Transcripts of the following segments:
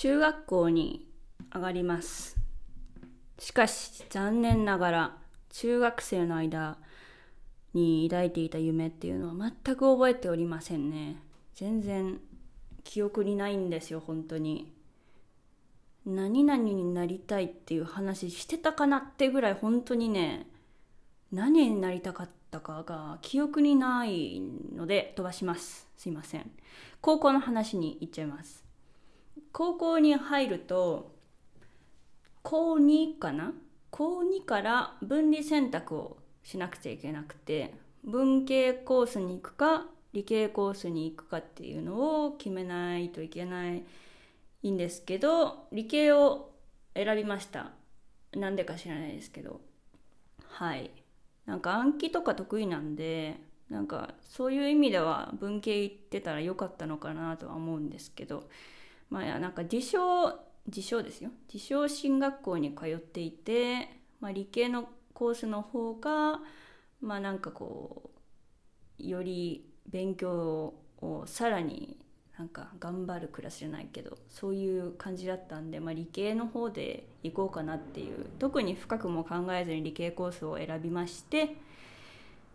中学校に上がります。しかし残念ながら中学生の間に抱いていた夢っていうのは全く覚えておりませんね。全然記憶にないんですよ本当に。何々になりたいっていう話してたかなってぐらい本当にね何になりたかったかが記憶にないので飛ばします。すいません。高校の話に行っちゃいます。高校に入ると高2かな？高2から分離選択をしなくちゃいけなくて文系コースに行くか理系コースに行くかっていうのを決めないといけないんですけど理系を選びました。なんでか知らないですけど。はい。なんか暗記とか得意なんでなんかそういう意味では文系行ってたらよかったのかなとは思うんですけど。まあなんか自称自称ですよ自称進学校に通っていて、まあ、理系のコースの方がまあなんかこうより勉強をさらになんか頑張るクラスじゃないけどそういう感じだったんで、まあ、理系の方で行こうかなっていう特に深くも考えずに理系コースを選びまして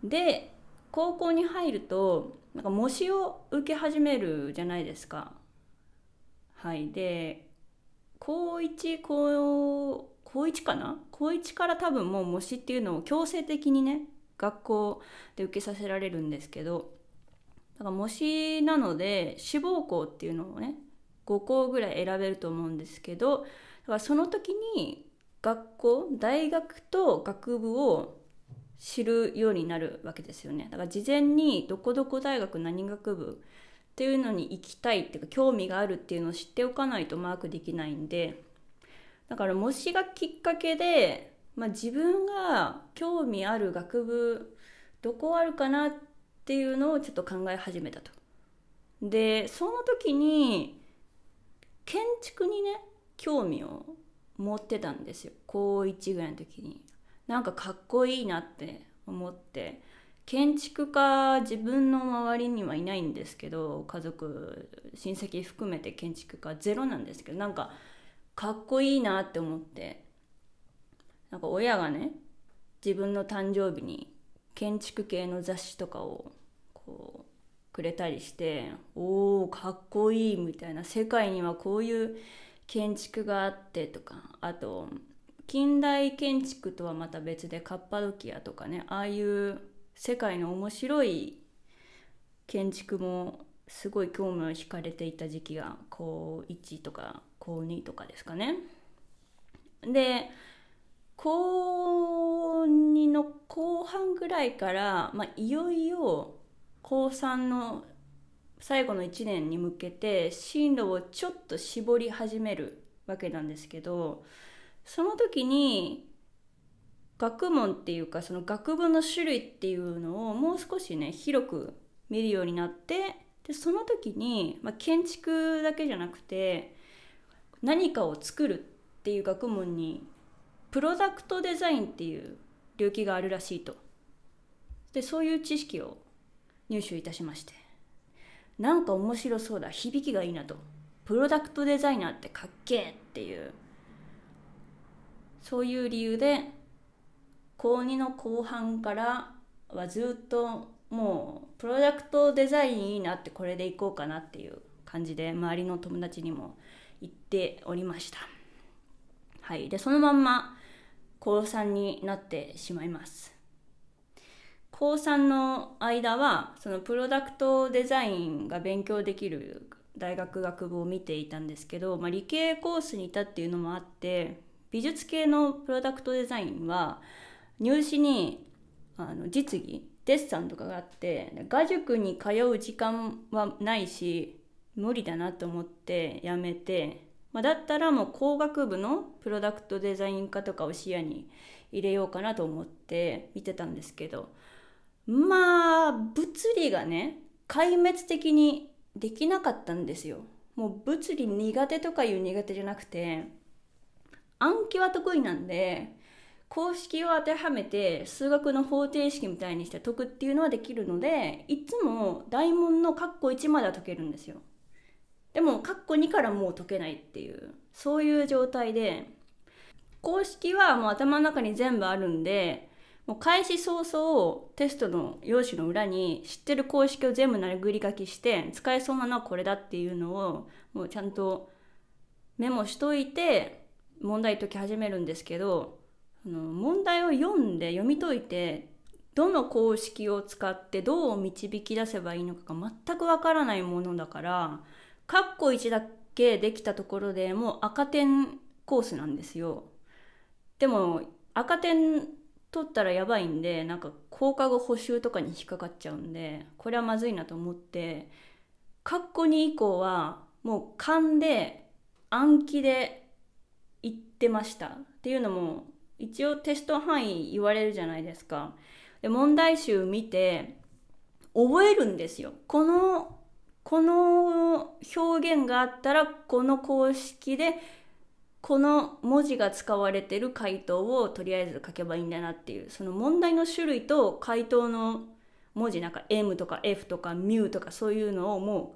で高校に入るとなんか模試を受け始めるじゃないですか。はい。で高1高高1かな？高1から多分もう模試っていうのを強制的にね学校で受けさせられるんですけどだから模試なので志望校っていうのをね5校ぐらい選べると思うんですけどだからその時に学校大学と学部を知るようになるわけですよね。だから事前にどこどこ大学何学部っていうのに行きたいっていうか興味があるっていうのを知っておかないとマークできないんでだから模試がきっかけで、まあ、自分が興味ある学部どこあるかなっていうのをちょっと考え始めたと。でその時に建築にね興味を持ってたんですよ高1ぐらいの時に。なんかかっこいいなって思って建築家自分の周りにはいないんですけど家族親戚含めて建築家ゼロなんですけどなんかかっこいいなって思ってなんか親がね自分の誕生日に建築系の雑誌とかをこうくれたりしておおかっこいいみたいな世界にはこういう建築があってとかあと近代建築とはまた別でカッパドキアとかねああいう世界の面白い建築もすごい興味を惹かれていた時期が高1とか高2とかですかね。で高2の後半ぐらいから、まあ、いよいよ高3の最後の1年に向けて進路をちょっと絞り始めるわけなんですけどその時に学問っていうかその学部の種類っていうのをもう少しね広く見るようになってでその時に、まあ、建築だけじゃなくて何かを作るっていう学問にプロダクトデザインっていう領域があるらしいと。でそういう知識を入手いたしまして。なんか面白そうだ響きがいいなと。プロダクトデザイナーってかっけえっていう。そういう理由で高2の後半からはずっともうプロダクトデザインいいなってこれでいこうかなっていう感じで周りの友達にも言っておりました。はい。でそのまんま高3になってしまいます。高3の間はそのプロダクトデザインが勉強できる大学学部を見ていたんですけど、まあ、理系コースにいたっていうのもあって美術系のプロダクトデザインは入試にあの実技デッサンとかがあって画塾に通う時間はないし無理だなと思ってやめて、まあ、だったらもう工学部のプロダクトデザイン科とかを視野に入れようかなと思って見てたんですけどまあ物理がね壊滅的にできなかったんですよ。もう物理苦手とかいう苦手じゃなくて暗記は得意なんで公式を当てはめて数学の方程式みたいにして解くっていうのはできるのでいつも大問の括弧1までは解けるんですよ。でもカッコ2からもう解けないっていうそういう状態で公式はもう頭の中に全部あるんでもう開始早々テストの用紙の裏に知ってる公式を全部殴り書きして使えそうなのはこれだっていうのをもうちゃんとメモしといて問題解き始めるんですけどあの問題を読んで読み解いてどの公式を使ってどう導き出せばいいのかが全くわからないものだからカッコ1だけできたところでもう赤点コースなんですよ。でも赤点取ったらやばいんでなんか放課後補習とかに引っかかっちゃうんでこれはまずいなと思ってカッコ2以降はもう勘で暗記で言ってましたっていうのも一応テスト範囲言われるじゃないですか。で問題集見て覚えるんですよ。このこの表現があったらこの公式でこの文字が使われてる回答をとりあえず書けばいいんだなっていう。その問題の種類と回答の文字なんか M とか F とか μ とかそういうのをも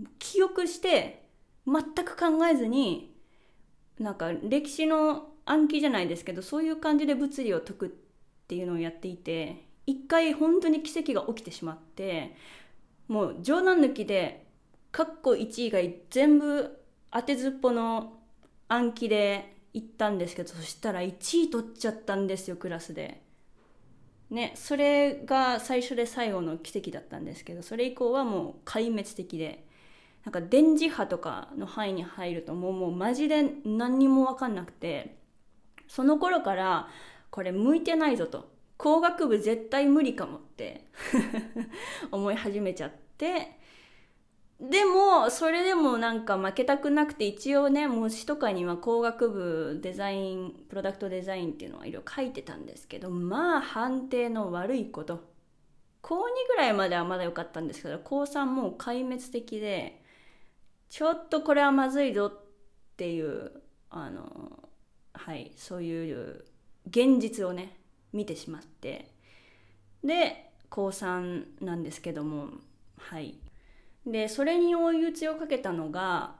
う記憶して全く考えずになんか歴史の暗記じゃないですけどそういう感じで物理を解くっていうのをやっていて一回本当に奇跡が起きてしまってもう冗談抜きでカッコ1以外全部当てずっぽの暗記で行ったんですけどそしたら1位取っちゃったんですよクラスで。ねそれが最初で最後の奇跡だったんですけどそれ以降はもう壊滅的でなんか電磁波とかの範囲に入るともうもうマジで何にも分かんなくてその頃からこれ向いてないぞと。工学部絶対無理かもって。思い始めちゃって。でもそれでもなんか負けたくなくて一応ね模試とかには工学部デザインプロダクトデザインっていうのはいろいろ書いてたんですけどまあ判定の悪いこと。高2ぐらいまではまだ良かったんですけど高3もう壊滅的でちょっとこれはまずいぞっていうあのはいそういう現実をね見てしまってで高3なんですけどもはい。でそれに追い打ちをかけたのが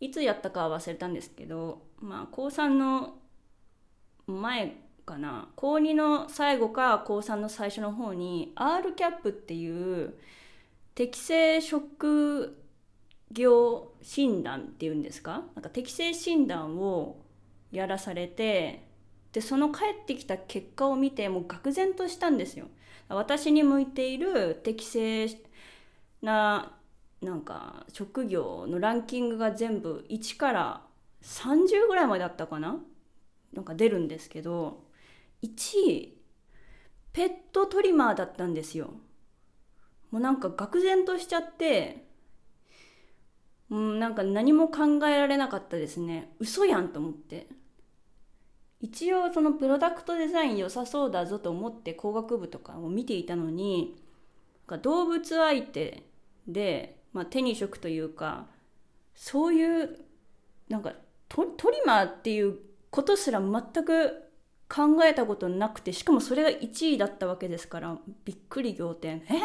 いつやったかは忘れたんですけどまあ高3の前かな高2の最後か高3の最初の方に RCAP っていう適正職業診断っていうんですか？なんか適正診断をやらされてでその帰ってきた結果を見てもう愕然としたんですよ。私に向いている適正ななんか職業のランキングが全部1から30ぐらいまであったかな？なんか出るんですけど1位ペットトリマーだったんですよ。もうなんか愕然としちゃってうん、なんか何も考えられなかったですね嘘やんと思って一応そのプロダクトデザイン良さそうだぞと思って工学部とかを見ていたのに動物相手で、まあ、手に職というかそういうなんかトリマーっていうことすら全く考えたことなくてしかもそれが1位だったわけですからびっくり仰天。え？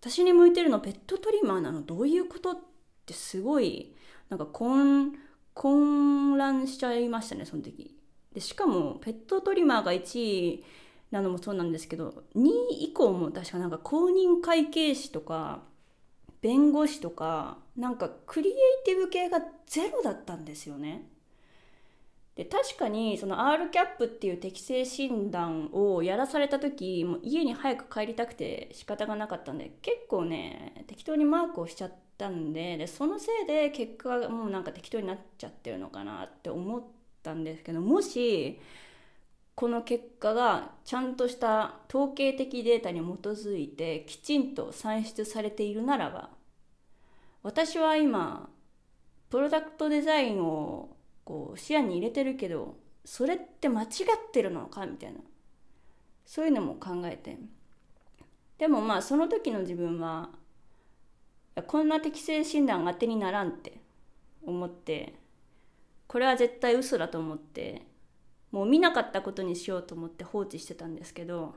私に向いてるのペットトリマーなの？どういうこと？ってすごいなんか混混乱しちゃいましたねその時。でしかもペットトリマーが1位なのもそうなんですけど2位以降も確かなんか公認会計士とか弁護士とかなんかクリエイティブ系がゼロだったんですよね。で確かにその RCAP っていう適正診断をやらされた時もう家に早く帰りたくて仕方がなかったんで結構ね適当にマークをしちゃったんででそのせいで結果がもうなんか適当になっちゃってるのかなって思ったんですけどもしこの結果がちゃんとした統計的データに基づいてきちんと算出されているならば私は今プロダクトデザインをこう視野に入れてるけどそれって間違ってるのかみたいなそういうのも考えて。でもまあその時の自分はこんな適正診断当てにならんって思ってこれは絶対嘘だと思ってもう見なかったことにしようと思って放置してたんですけど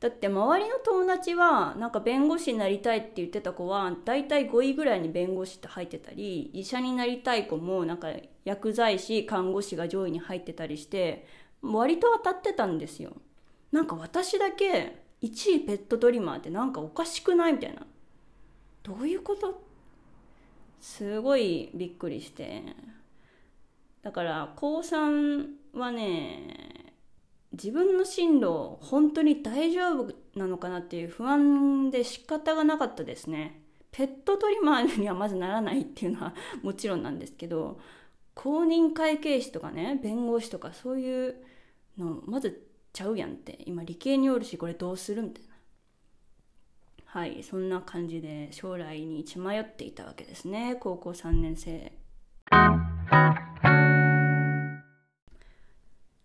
だって周りの友達はなんか弁護士になりたいって言ってた子は大体5位ぐらいに弁護士って入ってたり医者になりたい子もなんか薬剤師看護師が上位に入ってたりして割と当たってたんですよ。なんか私だけ1位ペットトリマーってなんかおかしくないみたいな。どういうこと？すごいびっくりして。だから高3はね自分の進路本当に大丈夫なのかなっていう不安で仕方がなかったですね。ペットトリマーにはまずならないっていうのは もちろんなんですけど公認会計士とかね弁護士とかそういうのまずちゃうやんって。今理系におるしこれどうするみたいな。はいそんな感じで将来に血迷っていたわけですね。高校3年生。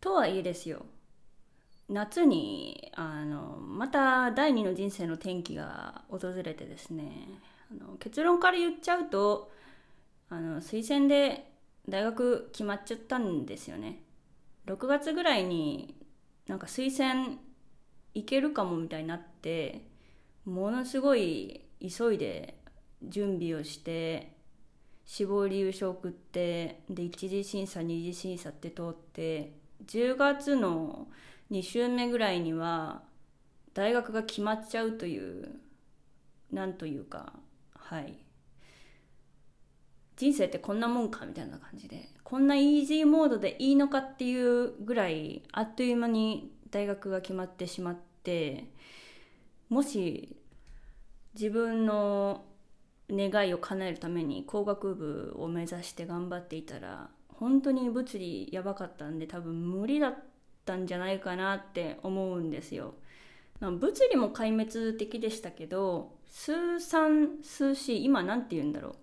とはいえですよ。夏にあのまた第二の人生の転機が訪れてですねあの結論から言っちゃうとあの推薦で大学決まっちゃったんですよね。6月ぐらいになんか推薦いけるかもみたいになってものすごい急いで準備をして死亡理由書送ってで一次審査二次審査って通って10月の2週目ぐらいには大学が決まっちゃうというなんというかはい。人生ってこんなもんかみたいな感じでこんなイージーモードでいいのかっていうぐらいあっという間に大学が決まってしまってもし自分の願いを叶えるために工学部を目指して頑張っていたら本当に物理やばかったんで多分無理だったんじゃないかなって思うんですよ。物理も壊滅的でしたけど数3数4今何て言うんだろ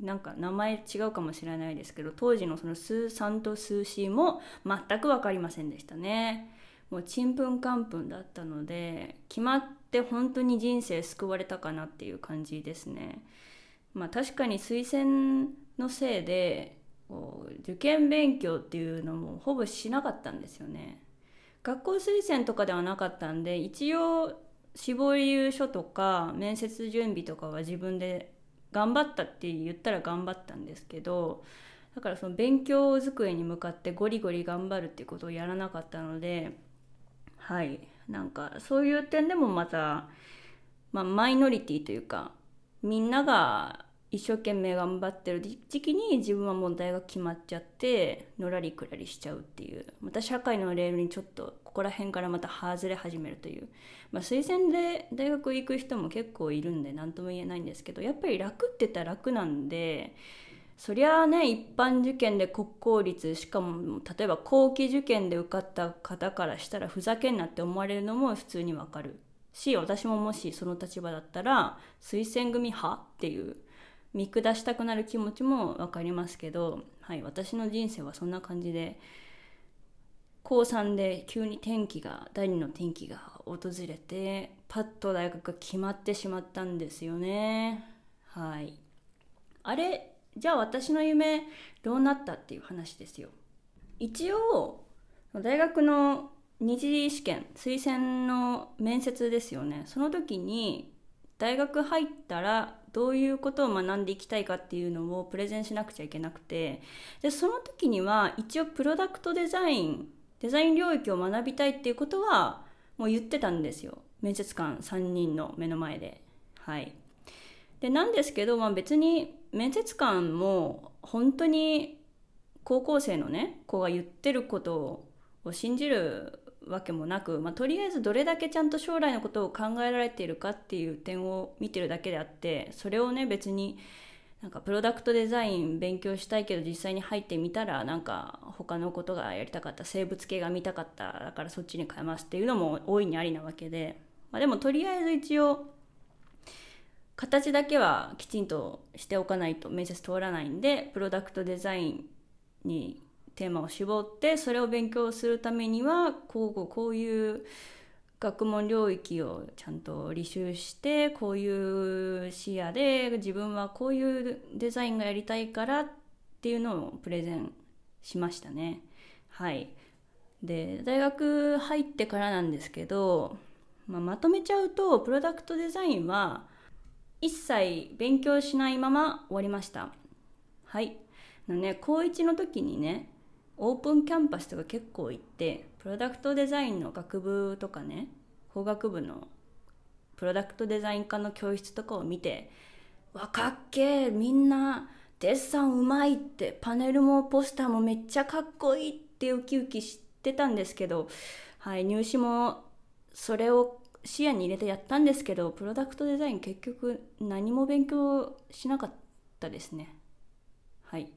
うなんか名前違うかもしれないですけど当時のその数3と数4も全く分かりませんでしたね。もうちんぷんかんぷんだったので決まって本当に人生救われたかなっていう感じですね。まあ確かに推薦のせいで受験勉強っていうのもほぼしなかったんですよね。学校推薦とかではなかったんで一応志望理由書とか面接準備とかは自分で頑張ったって言ったら頑張ったんですけどだからその勉強机に向かってゴリゴリ頑張るっていうことをやらなかったのではいなんかそういう点でもまた、まあ、マイノリティというかみんなが一生懸命頑張ってる時期に自分はもう大学決まっちゃってのらりくらりしちゃうっていう。また社会のレールにちょっとここら辺からまた外れ始めるという、まあ、推薦で大学行く人も結構いるんで何とも言えないんですけどやっぱり楽って言ったら楽なんでそりゃあね一般受験で国公立しかも例えば後期受験で受かった方からしたらふざけんなって思われるのも普通にわかる。し私ももしその立場だったら推薦組派っていう見下したくなる気持ちも分かりますけど、はい、私の人生はそんな感じで高3で急に転機が第二の転機が訪れてパッと大学が決まってしまったんですよね。はい。あれじゃあ私の夢どうなったっていう話ですよ。一応大学の二次試験推薦の面接ですよね。その時に大学入ったらどういうことを学んでいきたいかっていうのをプレゼンしなくちゃいけなくてでその時には一応プロダクトデザインデザイン領域を学びたいっていうことはもう言ってたんですよ。面接官3人の目の前で。はい。でなんですけど、まあ、別に面接官も本当に高校生のね子が言ってることを信じるわけもなく、まあ、とりあえずどれだけちゃんと将来のことを考えられているかっていう点を見てるだけであってそれをね別になんかプロダクトデザイン勉強したいけど実際に入ってみたらなんか他のことがやりたかった生物系が見たかっただからそっちに変えますっていうのも大いにありなわけで、まあ、でもとりあえず一応形だけはきちんとしておかないと面接通らないんでプロダクトデザインにテーマを絞ってそれを勉強するためにはこうこういう学問領域をちゃんと履修してこういう視野で自分はこういうデザインがやりたいからっていうのをプレゼンしましたね。はい、で大学入ってからなんですけどまあ、まとめちゃうとプロダクトデザインは一切勉強しないまま終わりました。はい。のね高1の時にねオープンキャンパスとか結構行ってプロダクトデザインの学部とかね工学部のプロダクトデザイン科の教室とかを見てわかっけーみんなデッサンうまいってパネルもポスターもめっちゃかっこいいってウキウキしてたんですけど、はい、入試もそれを視野に入れてやったんですけどプロダクトデザイン結局何も勉強しなかったですね。はい。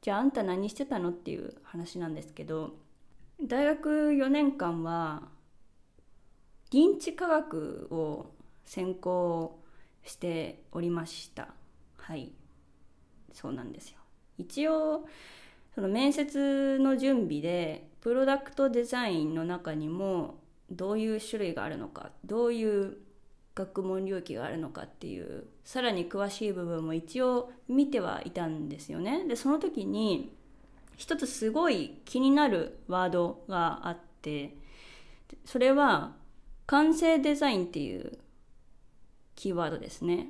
じゃああんた何してたのっていう話なんですけど大学4年間は認知科学を専攻しておりました。はい。そうなんですよ。一応その面接の準備でプロダクトデザインの中にもどういう種類があるのかどういう学問領域があるのかっていうさらに詳しい部分も一応見てはいたんですよね。でその時に一つすごい気になるワードがあってそれは完成デザインっていうキーワードですね。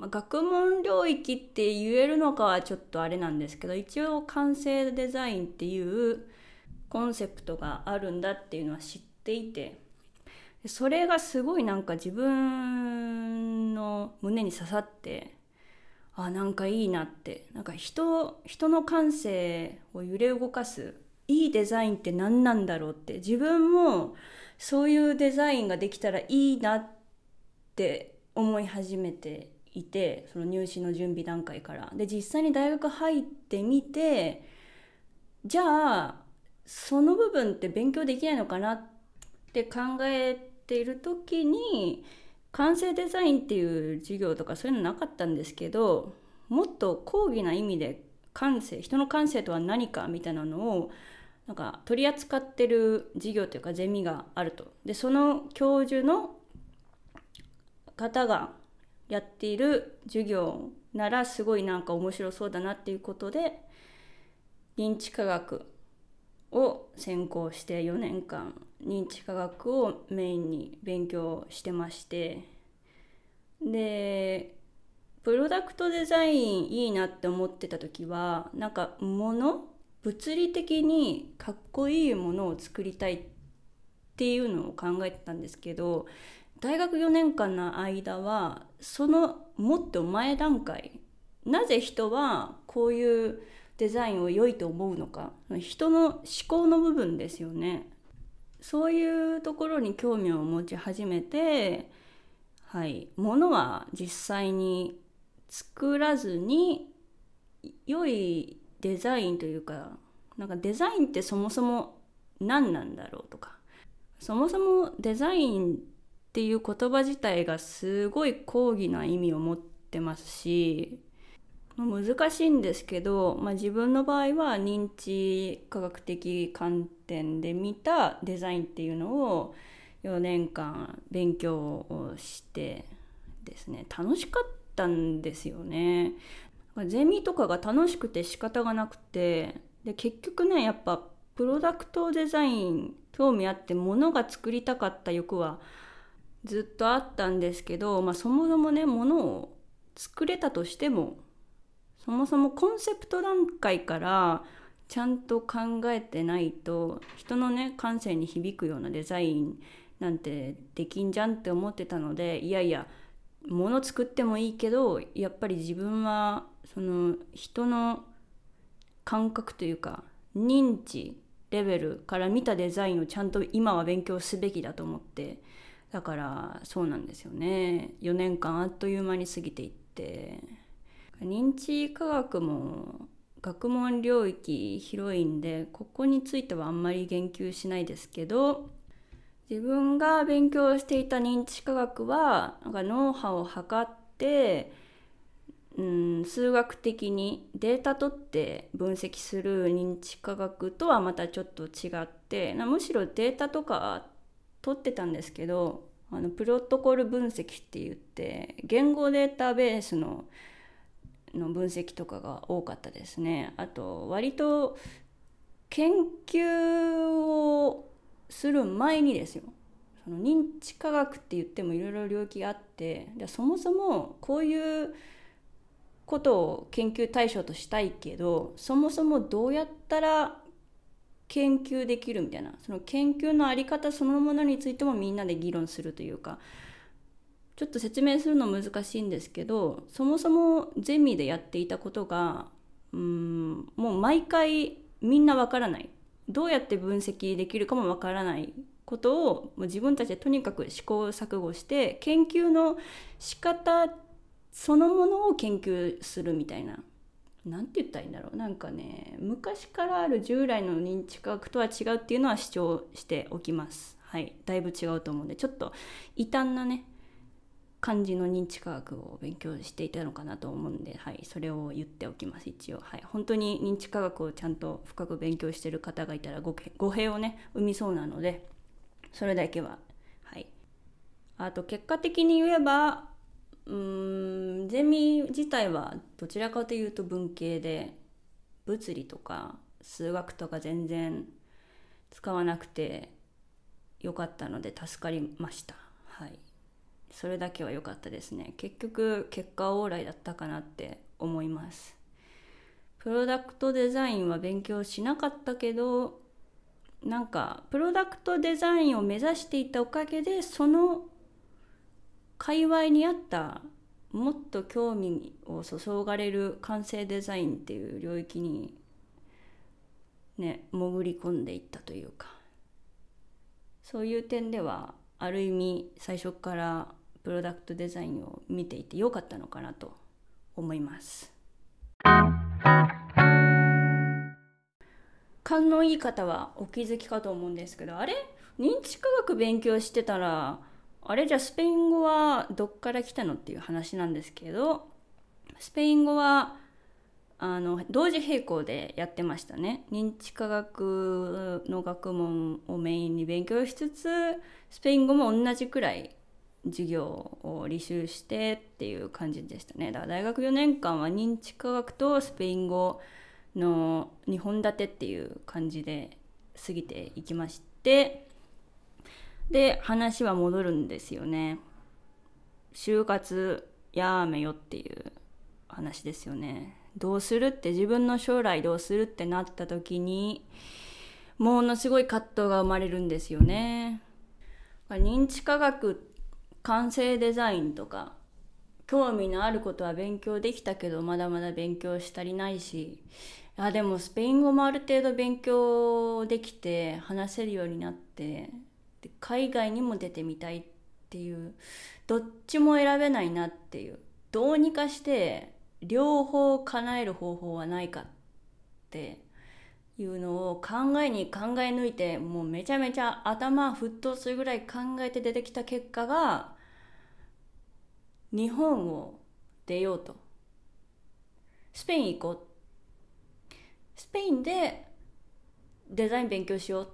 学問領域って言えるのかはちょっとあれなんですけど一応完成デザインっていうコンセプトがあるんだっていうのは知っていてそれがすごいなんか自分の胸に刺さってあなんかいいなって。なんか人人の感性を揺れ動かすいいデザインって何なんだろうって。自分もそういうデザインができたらいいなって思い始めていてその入試の準備段階から。で実際に大学入ってみてじゃあその部分って勉強できないのかなって考えている時に完成デザインっていう授業とかそういうのなかったんですけどもっと講義な意味で感性人の感性とは何かみたいなのをなんか取り扱ってる授業というかゼミがあると。でその教授の方がやっている授業ならすごいなんか面白そうだなっていうことで認知科学を専攻して4年間認知科学をメインに勉強してましてでプロダクトデザインいいなって思ってた時はなんか物物理的にかっこいいものを作りたいっていうのを考えてたんですけど大学4年間の間はそのもっと前段階なぜ人はこういうデザインを良いと思うのか人の思考の部分ですよね。そういうところに興味を持ち始めてはい物は実際に作らずに良いデザインというかなんかデザインってそもそも何なんだろうとかそもそもデザインっていう言葉自体がすごい高義な意味を持ってますし難しいんですけど、まあ、自分の場合は認知科学的観点で見たデザインっていうのを4年間勉強をしてですね楽しかったんですよね。ゼミとかが楽しくて仕方がなくてで結局ねやっぱプロダクトデザイン興味あってものが作りたかった欲はずっとあったんですけど、まあ、そもそもねものを作れたとしてもそもそもコンセプト段階からちゃんと考えてないと人のね感性に響くようなデザインなんてできんじゃんって思ってたのでいやいや物作ってもいいけどやっぱり自分はその人の感覚というか認知レベルから見たデザインをちゃんと今は勉強すべきだと思って。だからそうなんですよね。4年間あっという間に過ぎていって。認知科学も学問領域広いんでここについてはあんまり言及しないですけど自分が勉強していた認知科学はなんか脳波を測ってうん数学的にデータ取って分析する認知科学とはまたちょっと違ってなむしろデータとか取ってたんですけどあのプロトコル分析って言って言語データベースのの分析とかが多かったですね。あと割と研究をする前にですよその認知科学って言ってもいろいろ領域があってでそもそもこういうことを研究対象としたいけどそもそもどうやったら研究できるみたいなその研究の在り方そのものについてもみんなで議論するというかちょっと説明するの難しいんですけどそもそもゼミでやっていたことがうんもう毎回みんなわからない。どうやって分析できるかもわからないことをもう自分たちでとにかく試行錯誤して研究の仕方そのものを研究するみたいな。何て言ったらいいんだろう。なんかね昔からある従来の認知科学とは違うっていうのは主張しておきます。はい。だいぶ違うと思うんでちょっと異端なね感じの認知科学を勉強していたのかなと思うんで、はい、それを言っておきます一応、はい、本当に認知科学をちゃんと深く勉強してる方がいたら語弊をね生みそうなのでそれだけは。はい。あと結果的に言えばうんゼミ自体はどちらかというと文系で物理とか数学とか全然使わなくてよかったので助かりました。はい。それだけは良かったですね。結局結果は往来だったかなって思います。プロダクトデザインは勉強しなかったけどなんかプロダクトデザインを目指していたおかげでその界隈にあったもっと興味を注がれる完成デザインっていう領域にね潜り込んでいったというか。そういう点ではある意味最初からプロダクトデザインを見ていてよかったのかなと思います。勘のいい方はお気づきかと思うんですけどあれ？認知科学勉強してたらあれ？じゃあスペイン語はどっから来たのっていう話なんですけどスペイン語はあの同時並行でやってましたね。認知科学の学問をメインに勉強しつつスペイン語も同じくらい授業を履修してっていう感じでしたね。だから大学4年間は認知科学とスペイン語の2本立てっていう感じで過ぎていきましてで話は戻るんですよね。就活やめよっていう話ですよね。どうするって自分の将来どうするってなった時にものすごい葛藤が生まれるんですよね。認知科学完成デザインとか興味のあることは勉強できたけどまだまだ勉強し足りないしあでもスペイン語もある程度勉強できて話せるようになってで海外にも出てみたいっていうどっちも選べないなっていうどうにかして両方叶える方法はないかっていうのを考えに考え抜いてもうめちゃめちゃ頭沸騰するぐらい考えて出てきた結果が日本を出ようと。スペイン行こう。スペインでデザイン勉強しよう。っ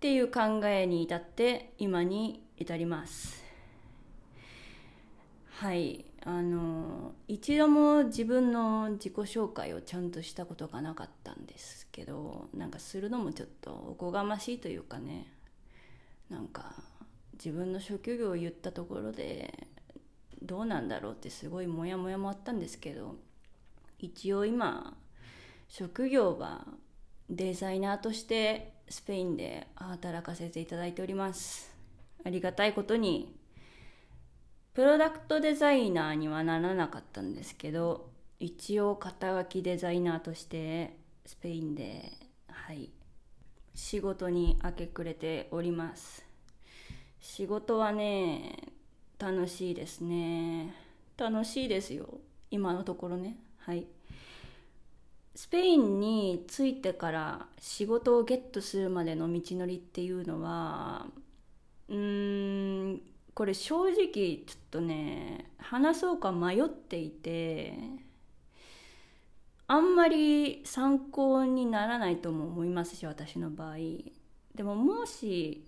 ていう考えに至って今に至ります。はい。あの一度も自分の自己紹介をちゃんとしたことがなかったんですけどなんかするのもちょっとおこがましいというかね。なんか自分の職業を言ったところでどうなんだろうってすごいモヤモヤもあったんですけど一応今職業はデザイナーとしてスペインで働かせていただいております。ありがたいことにプロダクトデザイナーにはならなかったんですけど一応肩書きデザイナーとしてスペインではい仕事に明け暮れております。仕事はね楽しいですね。楽しいですよ。今のところね。はい。スペインに着いてから仕事をゲットするまでの道のりっていうのはうーんこれ正直ちょっとね話そうか迷っていてあんまり参考にならないとも思いますし私の場合。でももし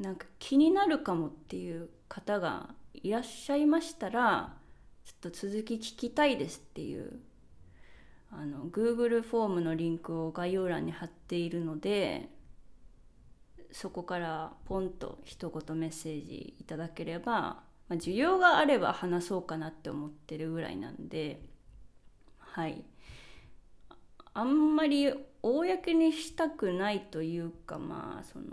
なんか気になるかもっていう方がいらっしゃいましたらちょっと続き聞きたいですっていうあの Google フォームのリンクを概要欄に貼っているのでそこからポンと一言メッセージいただければ、まあ、需要があれば話そうかなって思ってるぐらいなんではい。あんまり公にしたくないというかまあその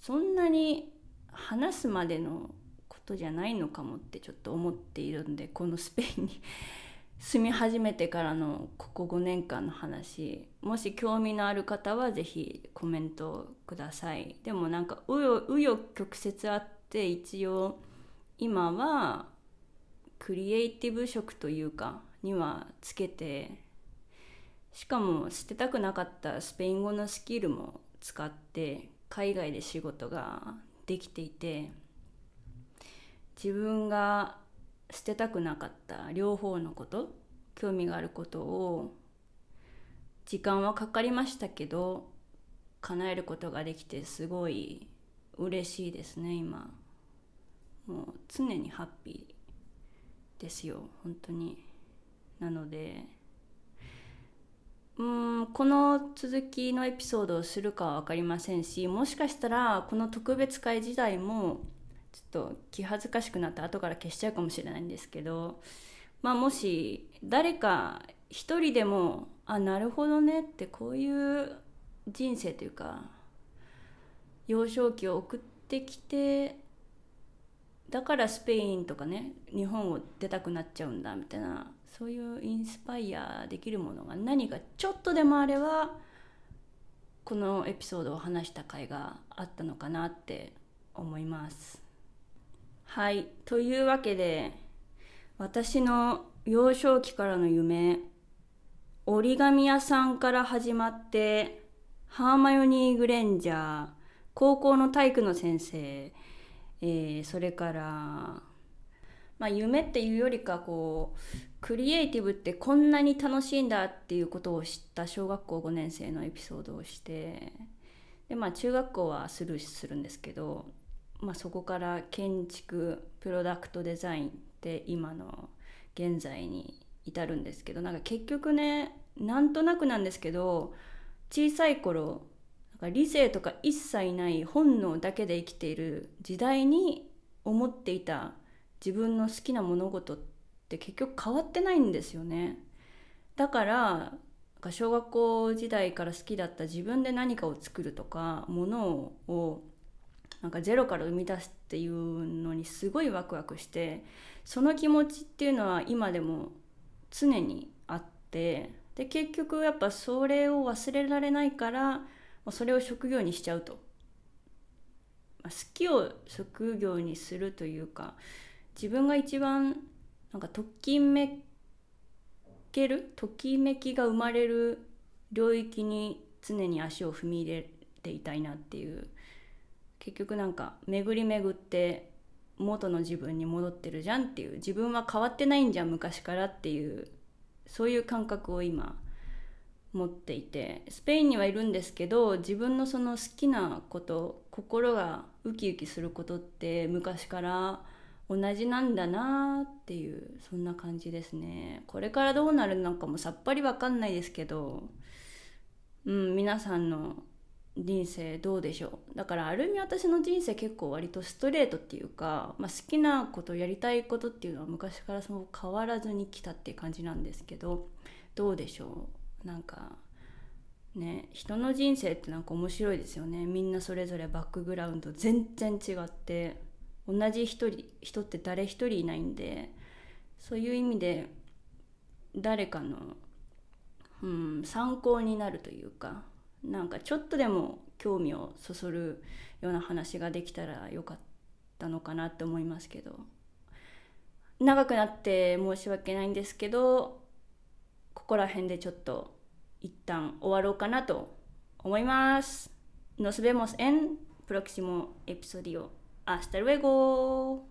そんなに話すまでのことじゃないのかもってちょっと思っているんでこのスペインに。住み始めてからのここ5年間の話もし興味のある方は是非コメントください。でもなんか紆余曲折あって一応今はクリエイティブ職というかにはつけてしかも捨てたくなかったスペイン語のスキルも使って海外で仕事ができていて自分が捨てたくなかった両方のこと興味があることを時間はかかりましたけど叶えることができてすごい嬉しいですね今。もう常にハッピーですよ本当に。なのでうんこの続きのエピソードをするかは分かりませんしもしかしたらこの特別会自体もちょっと気恥ずかしくなって後から消しちゃうかもしれないんですけどまあもし誰か一人でもあなるほどねってこういう人生というか幼少期を送ってきてだからスペインとかね日本を出たくなっちゃうんだみたいなそういうインスパイアできるものが何かちょっとでもあればこのエピソードを話した回があったのかなって思います。はい。というわけで私の幼少期からの夢折り紙屋さんから始まってハーマヨニー・グレンジャー高校の体育の先生、えー、それから、まあ、夢っていうよりかこうクリエイティブってこんなに楽しいんだっていうことを知った小学校5年生のエピソードをしてで、まあ、中学校はスルーするんですけどまあ、そこから建築プロダクトデザインって今の現在に至るんですけどなんか結局ねなんとなくなんですけど小さい頃なんか理性とか一切ない本能だけで生きている時代に思っていた自分の好きな物事って結局変わってないんですよね。だから小学校時代から好きだった自分で何かを作るとかものをなんかゼロから生み出すっていうのにすごいワクワクしてその気持ちっていうのは今でも常にあってで結局やっぱそれを忘れられないからそれを職業にしちゃうと、まあ、好きを職業にするというか自分が一番なんかときめけるときめきが生まれる領域に常に足を踏み入れていたいなっていう結局なんか巡り巡って元の自分に戻ってるじゃんっていう自分は変わってないんじゃん昔からっていうそういう感覚を今持っていてスペインにはいるんですけど自分のその好きなこと心がウキウキすることって昔から同じなんだなっていうそんな感じですね。これからどうなるのかもさっぱりわかんないですけどうん皆さんの人生どうでしょう？だからある意味私の人生結構割とストレートっていうか、まあ、好きなことやりたいことっていうのは昔からその変わらずに来たっていう感じなんですけどどうでしょう？なんかね人の人生ってなんか面白いですよね。みんなそれぞれバックグラウンド全然違って同じ一人人って誰一人いないんでそういう意味で誰かの、うん、参考になるというかなんかちょっとでも興味をそそるような話ができたらよかったのかなって思いますけど長くなって申し訳ないんですけどここら辺でちょっと一旦終わろうかなと思います。Nos vemos en próximo episodio. Hasta luego.